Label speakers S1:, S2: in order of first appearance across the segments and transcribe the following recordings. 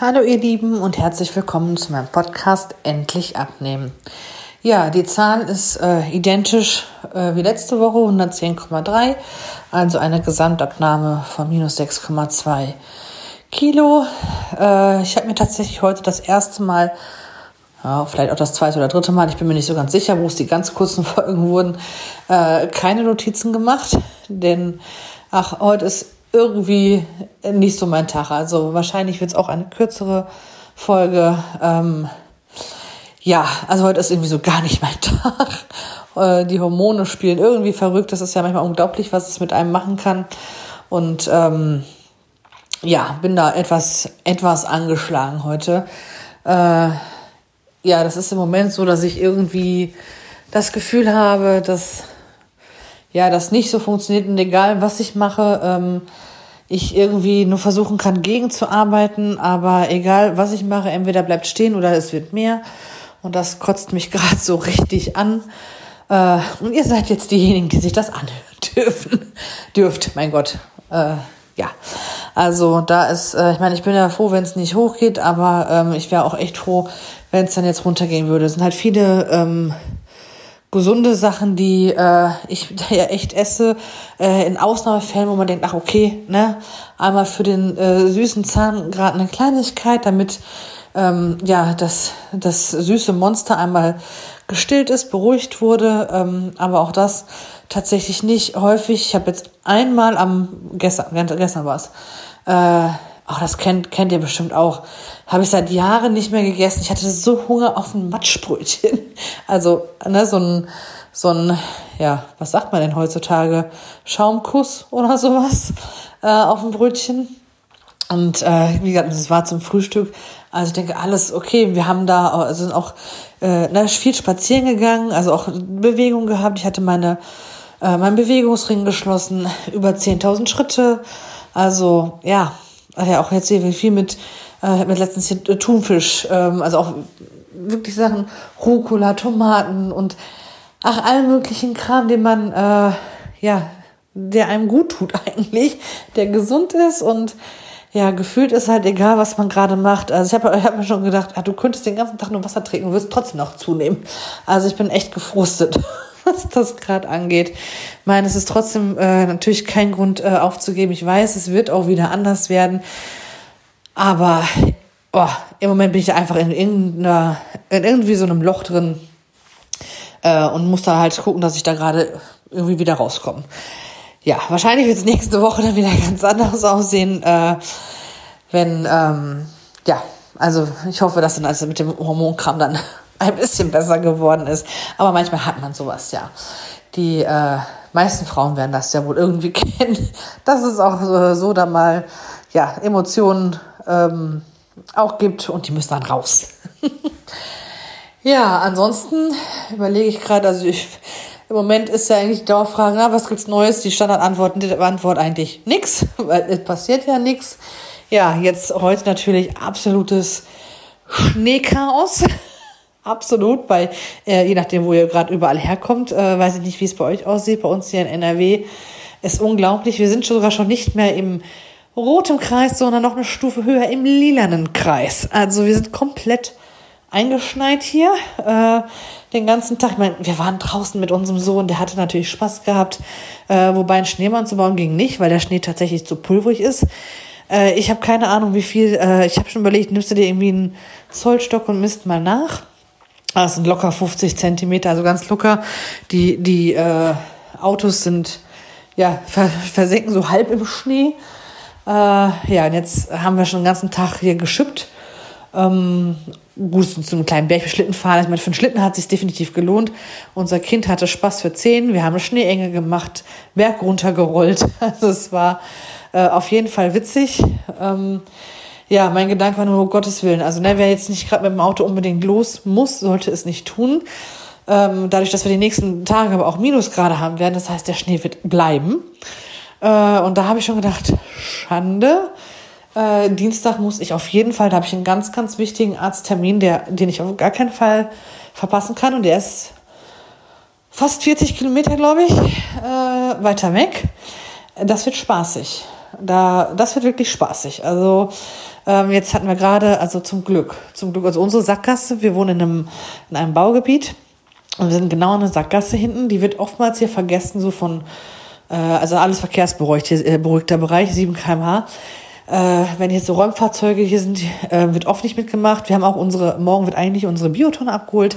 S1: Hallo ihr Lieben und herzlich willkommen zu meinem Podcast Endlich abnehmen. Ja, die Zahl ist äh, identisch äh, wie letzte Woche, 110,3, also eine Gesamtabnahme von minus 6,2 Kilo. Äh, ich habe mir tatsächlich heute das erste Mal, ja, vielleicht auch das zweite oder dritte Mal, ich bin mir nicht so ganz sicher, wo es die ganz kurzen Folgen wurden, äh, keine Notizen gemacht, denn ach, heute ist irgendwie nicht so mein Tag. Also wahrscheinlich wird es auch eine kürzere Folge. Ähm, ja, also heute ist irgendwie so gar nicht mein Tag. Äh, die Hormone spielen irgendwie verrückt. Das ist ja manchmal unglaublich, was es mit einem machen kann. Und ähm, ja, bin da etwas, etwas angeschlagen heute. Äh, ja, das ist im Moment so, dass ich irgendwie das Gefühl habe, dass ja, das nicht so funktioniert und egal was ich mache, ähm, ich irgendwie nur versuchen kann, gegenzuarbeiten, aber egal was ich mache, entweder bleibt stehen oder es wird mehr. Und das kotzt mich gerade so richtig an. Äh, und ihr seid jetzt diejenigen, die sich das anhören dürfen. Dürft, mein Gott. Äh, ja. Also da ist, äh, ich meine, ich bin ja froh, wenn es nicht hochgeht, aber ähm, ich wäre auch echt froh, wenn es dann jetzt runtergehen würde. Es sind halt viele ähm, gesunde Sachen, die äh, ich ja echt esse, äh, in Ausnahmefällen, wo man denkt, ach okay, ne, einmal für den äh, süßen Zahn gerade eine Kleinigkeit, damit ähm, ja das das süße Monster einmal gestillt ist, beruhigt wurde, ähm, aber auch das tatsächlich nicht häufig. Ich habe jetzt einmal am gestern gestern war es äh, Ach, das kennt, kennt ihr bestimmt auch. Habe ich seit Jahren nicht mehr gegessen. Ich hatte so Hunger auf ein Matschbrötchen. Also, ne, so ein, so ein, ja, was sagt man denn heutzutage? Schaumkuss oder sowas äh, auf ein Brötchen. Und äh, wie gesagt, das war zum Frühstück. Also ich denke, alles okay. Wir haben da also sind auch äh, ne, viel spazieren gegangen, also auch Bewegung gehabt. Ich hatte meine äh, meinen Bewegungsring geschlossen, über 10.000 Schritte. Also ja, ach ja, auch jetzt hier viel mit, äh, mit letztens hier äh, Thunfisch, ähm, also auch wirklich Sachen, Rucola, Tomaten und ach, allen möglichen Kram, den man, äh, ja, der einem gut tut eigentlich, der gesund ist und ja, gefühlt ist halt egal, was man gerade macht. Also ich habe hab mir schon gedacht, ah, du könntest den ganzen Tag nur Wasser trinken wirst trotzdem noch zunehmen. Also ich bin echt gefrustet, was das gerade angeht. Ich meine, es ist trotzdem äh, natürlich kein Grund äh, aufzugeben. Ich weiß, es wird auch wieder anders werden. Aber oh, im Moment bin ich einfach in irgendeiner, in irgendwie so einem Loch drin äh, und muss da halt gucken, dass ich da gerade irgendwie wieder rauskomme ja, wahrscheinlich wird es nächste Woche dann wieder ganz anders aussehen, äh, wenn, ähm, ja, also ich hoffe, dass dann also mit dem Hormonkram dann ein bisschen besser geworden ist. Aber manchmal hat man sowas, ja. Die äh, meisten Frauen werden das ja wohl irgendwie kennen, dass es auch so, so da mal ja, Emotionen ähm, auch gibt und die müssen dann raus. ja, ansonsten überlege ich gerade, also ich im Moment ist ja eigentlich die Dauerfrage, na, was gibt's Neues? Die Standardantwort, die Antwort eigentlich nix, weil es passiert ja nichts. Ja, jetzt heute natürlich absolutes Schneechaos. Absolut, bei, äh, je nachdem, wo ihr gerade überall herkommt, äh, weiß ich nicht, wie es bei euch aussieht. Bei uns hier in NRW ist unglaublich. Wir sind sogar schon nicht mehr im roten Kreis, sondern noch eine Stufe höher im lilanen Kreis. Also wir sind komplett eingeschneit hier äh, den ganzen Tag. Ich meine, wir waren draußen mit unserem Sohn, der hatte natürlich Spaß gehabt, äh, wobei ein Schneemann zu bauen ging nicht, weil der Schnee tatsächlich zu pulverig ist. Äh, ich habe keine Ahnung, wie viel. Äh, ich habe schon überlegt, nimmst du dir irgendwie einen Zollstock und misst mal nach. Ah, das sind locker 50 Zentimeter, also ganz locker. Die die äh, Autos sind ja ver versenken so halb im Schnee. Äh, ja, und jetzt haben wir schon den ganzen Tag hier geschippt ähm, gut, zu einem kleinen Bergschlitten fahren. Ich meine, für den Schlitten hat es sich definitiv gelohnt. Unser Kind hatte Spaß für zehn. Wir haben eine Schneeenge gemacht, Berg runtergerollt. Also es war äh, auf jeden Fall witzig. Ähm, ja, mein Gedanke war nur, um Gottes Willen. Also, ne, wer jetzt nicht gerade mit dem Auto unbedingt los muss, sollte es nicht tun. Ähm, dadurch, dass wir die nächsten Tage aber auch Minusgrade haben werden, das heißt, der Schnee wird bleiben. Äh, und da habe ich schon gedacht, Schande. Äh, Dienstag muss ich auf jeden Fall, da habe ich einen ganz, ganz wichtigen Arzttermin, der, den ich auf gar keinen Fall verpassen kann. Und der ist fast 40 Kilometer, glaube ich, äh, weiter weg. Das wird spaßig. Da, das wird wirklich spaßig. Also Ähm, jetzt hatten wir gerade, also zum Glück, zum Glück, also unsere Sackgasse, wir wohnen in einem, in einem Baugebiet und wir sind genau in der Sackgasse hinten, die wird oftmals hier vergessen, so von, äh, also alles verkehrsberuhigter äh, Bereich, 7 kmh. Äh, wenn jetzt so Räumfahrzeuge hier sind, äh, wird oft nicht mitgemacht. Wir haben auch unsere, morgen wird eigentlich unsere Biotonne abgeholt.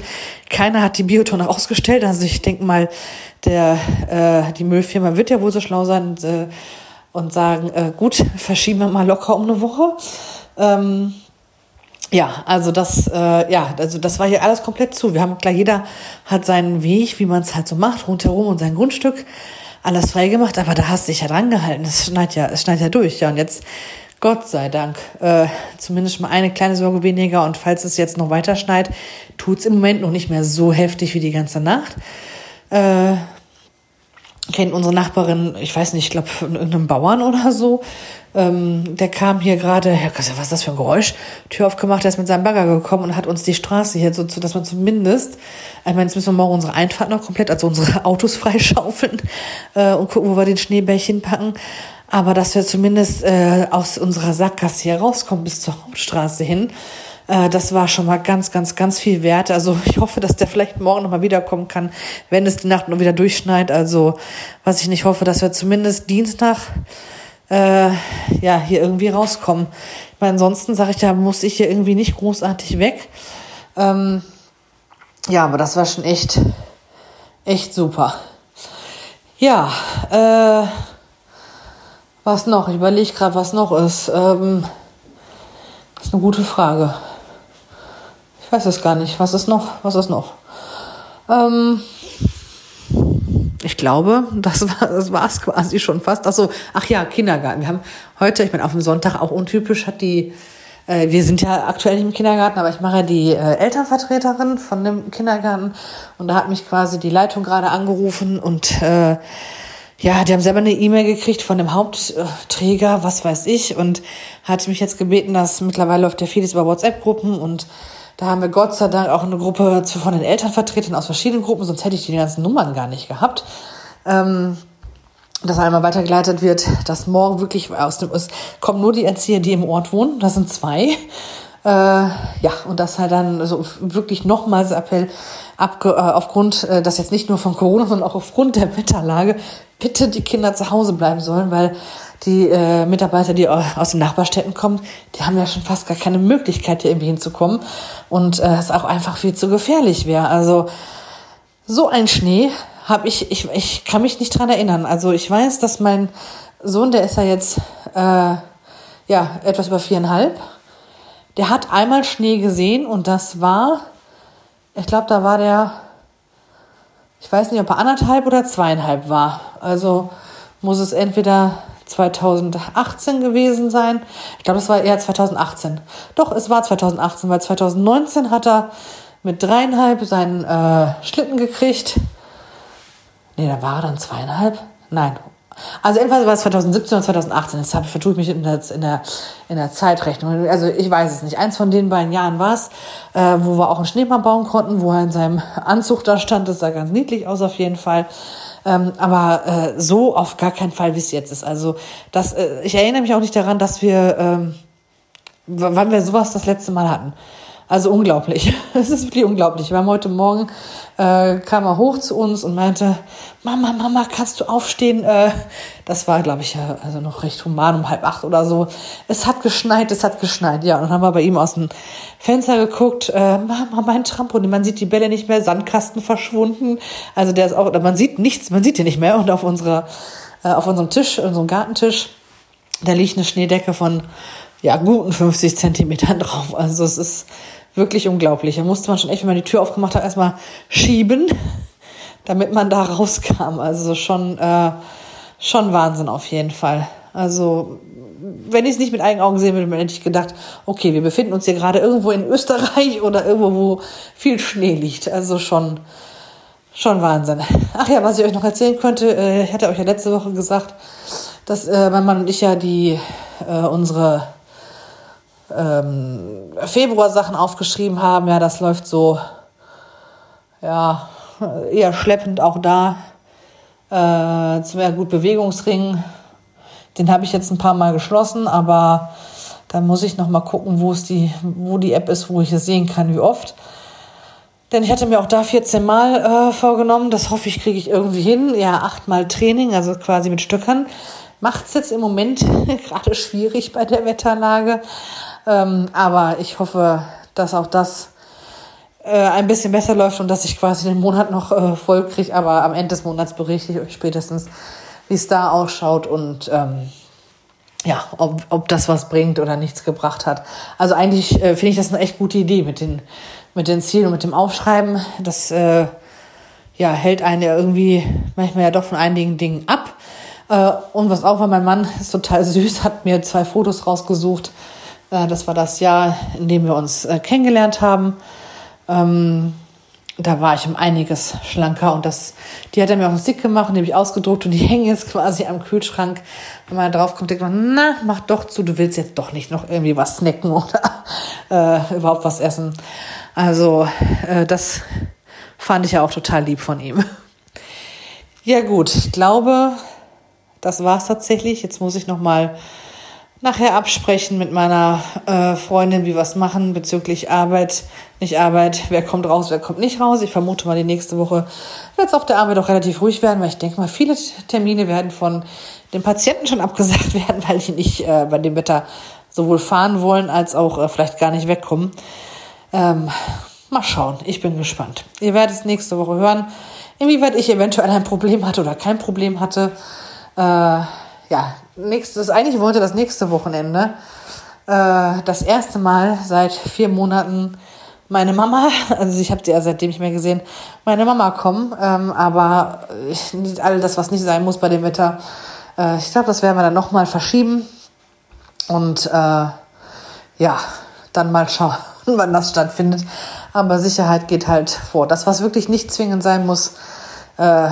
S1: Keiner hat die Biotonne ausgestellt. Also ich denke mal, der, äh, die Müllfirma wird ja wohl so schlau sein und, äh, und sagen, äh, gut, verschieben wir mal locker um eine Woche. Ähm, ja, also das, äh, ja, also das war hier alles komplett zu. Wir haben klar, jeder hat seinen Weg, wie man es halt so macht, rundherum und sein Grundstück alles freigemacht, aber da hast du dich ja dran gehalten. Es schneit ja, es schneit ja durch. Ja, und jetzt Gott sei Dank, äh, zumindest mal eine kleine Sorge weniger. Und falls es jetzt noch weiter schneit, tut's im Moment noch nicht mehr so heftig wie die ganze Nacht. Äh, kennt unsere Nachbarin, ich weiß nicht, ich glaube von irgendeinem Bauern oder so. Ähm, der kam hier gerade, ja, was ist das für ein Geräusch? Tür aufgemacht, der ist mit seinem Bagger gekommen und hat uns die Straße hier so, dass man zumindest, ich meine, jetzt müssen wir morgen unsere Einfahrt noch komplett, also unsere Autos freischaufeln äh, und gucken, wo wir den Schneebärchen packen. Aber dass wir zumindest äh, aus unserer Sackgasse hier rauskommen bis zur Hauptstraße hin, äh, das war schon mal ganz, ganz, ganz viel wert. Also ich hoffe, dass der vielleicht morgen nochmal wiederkommen kann, wenn es die Nacht nur wieder durchschneit. Also was ich nicht hoffe, dass wir zumindest Dienstag äh, ja hier irgendwie rauskommen. Meine, ansonsten sage ich, da muss ich hier irgendwie nicht großartig weg. Ähm, ja, aber das war schon echt, echt super. Ja, äh, was noch? Ich überlege gerade, was noch ist. Ähm, das ist eine gute Frage. Ich weiß es gar nicht. Was ist noch? Was ist noch? Ähm, ich glaube, das war das war's quasi schon fast. Ach so, ach ja, Kindergarten. Wir haben heute, ich meine, auf dem Sonntag auch untypisch hat die äh, wir sind ja aktuell nicht im Kindergarten, aber ich mache ja die äh, Elternvertreterin von dem Kindergarten und da hat mich quasi die Leitung gerade angerufen und äh, ja, die haben selber eine E-Mail gekriegt von dem Hauptträger, was weiß ich, und hat mich jetzt gebeten, dass mittlerweile läuft ja vieles über WhatsApp-Gruppen und da haben wir Gott sei Dank auch eine Gruppe von den Elternvertretern aus verschiedenen Gruppen, sonst hätte ich die ganzen Nummern gar nicht gehabt. Ähm, dass einmal weitergeleitet wird, dass morgen wirklich aus dem, es kommen nur die Erzieher, die im Ort wohnen, das sind zwei. Äh, ja, und das halt dann so wirklich nochmals Appell, abge, äh, aufgrund, äh, das jetzt nicht nur von Corona, sondern auch aufgrund der Wetterlage, bitte die Kinder zu Hause bleiben sollen, weil die äh, Mitarbeiter, die aus den Nachbarstädten kommen, die haben ja schon fast gar keine Möglichkeit, hier irgendwie hinzukommen. Und äh, es auch einfach viel zu gefährlich wäre. Also so ein Schnee habe ich, ich, ich kann mich nicht dran erinnern. Also ich weiß, dass mein Sohn, der ist ja jetzt äh, ja etwas über viereinhalb, der hat einmal Schnee gesehen und das war, ich glaube, da war der, ich weiß nicht, ob er anderthalb oder zweieinhalb war. Also muss es entweder 2018 gewesen sein. Ich glaube, das war eher 2018. Doch, es war 2018, weil 2019 hat er mit dreieinhalb seinen äh, Schlitten gekriegt. Nee, da war er dann zweieinhalb. Nein. Also jedenfalls war es 2017 oder 2018. Deshalb vertue ich mich in der, in, der, in der Zeitrechnung. Also ich weiß es nicht. Eins von den beiden Jahren war es, äh, wo wir auch einen Schneemann bauen konnten, wo er in seinem Anzug da stand. Das sah ganz niedlich aus auf jeden Fall. Ähm, aber äh, so auf gar keinen Fall, wie es jetzt ist. Also das, äh, ich erinnere mich auch nicht daran, dass wir, ähm, wann wir sowas das letzte Mal hatten. Also unglaublich. Es ist wirklich unglaublich. Wir haben heute Morgen, äh, kam er hoch zu uns und meinte, Mama, Mama, kannst du aufstehen? Äh, das war, glaube ich, ja, also noch recht human, um halb acht oder so. Es hat geschneit, es hat geschneit. Ja, und dann haben wir bei ihm aus dem Fenster geguckt, äh, Mama, mein Trampolin. Man sieht die Bälle nicht mehr, Sandkasten verschwunden. Also der ist auch, man sieht nichts, man sieht ihn nicht mehr. Und auf unserer, äh, auf unserem Tisch, unserem Gartentisch, da liegt eine Schneedecke von ja, guten 50 Zentimetern drauf. Also es ist wirklich unglaublich. Da musste man schon echt, wenn man die Tür aufgemacht hat, erstmal schieben, damit man da rauskam. Also schon, äh, schon Wahnsinn auf jeden Fall. Also wenn ich es nicht mit eigenen Augen sehen würde, hätte ich gedacht, okay, wir befinden uns hier gerade irgendwo in Österreich oder irgendwo, wo viel Schnee liegt. Also schon, schon Wahnsinn. Ach ja, was ich euch noch erzählen könnte, äh, ich hatte euch ja letzte Woche gesagt, dass äh, mein Mann und ich ja die äh, unsere ähm, Februar-Sachen aufgeschrieben haben. Ja, das läuft so, ja, eher schleppend auch da. Äh, zum ja gut Bewegungsring. Den habe ich jetzt ein paar Mal geschlossen, aber Dann muss ich noch mal gucken, wo es die, wo die App ist, wo ich es sehen kann, wie oft. Denn ich hatte mir auch da 14 Mal äh, vorgenommen. Das hoffe ich, kriege ich irgendwie hin. Ja, achtmal Training, also quasi mit Stöckern. Macht es jetzt im Moment gerade schwierig bei der Wetterlage. Ähm, aber ich hoffe, dass auch das äh, ein bisschen besser läuft und dass ich quasi den Monat noch äh, voll kriege. Aber am Ende des Monats berichte ich euch spätestens, wie es da ausschaut und ähm, ja, ob, ob das was bringt oder nichts gebracht hat. Also eigentlich äh, finde ich das eine echt gute Idee mit den, mit den Zielen und mit dem Aufschreiben. Das äh, ja, hält einen ja irgendwie manchmal ja doch von einigen Dingen ab. Äh, und was auch war, mein Mann ist total süß, hat mir zwei Fotos rausgesucht. Äh, das war das Jahr, in dem wir uns äh, kennengelernt haben. Ähm, da war ich um einiges schlanker und das, die hat er mir auf den Stick gemacht und die habe ich ausgedruckt und die hängen jetzt quasi am Kühlschrank. Wenn man drauf kommt, denkt man, na, mach doch zu, du willst jetzt doch nicht noch irgendwie was snacken oder äh, überhaupt was essen. Also äh, das fand ich ja auch total lieb von ihm. Ja gut, ich glaube, das war's tatsächlich. Jetzt muss ich noch mal nachher absprechen mit meiner äh, Freundin, wie wir es machen bezüglich Arbeit, nicht Arbeit, wer kommt raus, wer kommt nicht raus. Ich vermute mal, die nächste Woche wird es auf der Arbeit auch relativ ruhig werden, weil ich denke mal, viele Termine werden von den Patienten schon abgesagt werden, weil die nicht äh, bei dem Wetter sowohl fahren wollen als auch äh, vielleicht gar nicht wegkommen. Ähm, mal schauen, ich bin gespannt. Ihr werdet es nächste Woche hören, inwieweit ich eventuell ein Problem hatte oder kein Problem hatte. Äh, ja, nächstes, eigentlich wollte das nächste Wochenende äh, das erste Mal seit vier Monaten meine Mama, also ich habe sie ja seitdem nicht mehr gesehen, meine Mama kommen, ähm, aber ich, all das, was nicht sein muss bei dem Wetter, äh, ich glaube, das werden wir dann nochmal verschieben und äh, ja, dann mal schauen, wann das stattfindet. Aber Sicherheit geht halt vor. Das, was wirklich nicht zwingend sein muss, äh,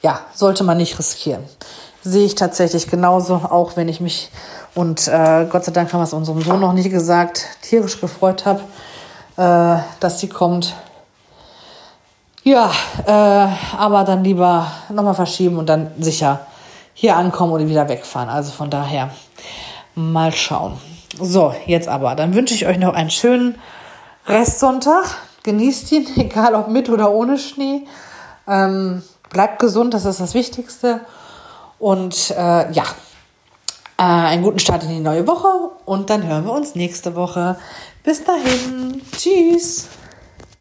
S1: ja, sollte man nicht riskieren sehe ich tatsächlich genauso, auch wenn ich mich und äh, Gott sei Dank haben wir es unserem Sohn noch nicht gesagt, tierisch gefreut habe, äh, dass sie kommt. Ja, äh, aber dann lieber nochmal verschieben und dann sicher hier ankommen oder wieder wegfahren. Also von daher mal schauen. So, jetzt aber. Dann wünsche ich euch noch einen schönen Restsonntag. Genießt ihn, egal ob mit oder ohne Schnee. Ähm, bleibt gesund, das ist das Wichtigste. Und äh, ja, äh, einen guten Start in die neue Woche und dann hören wir uns nächste Woche. Bis dahin. Tschüss.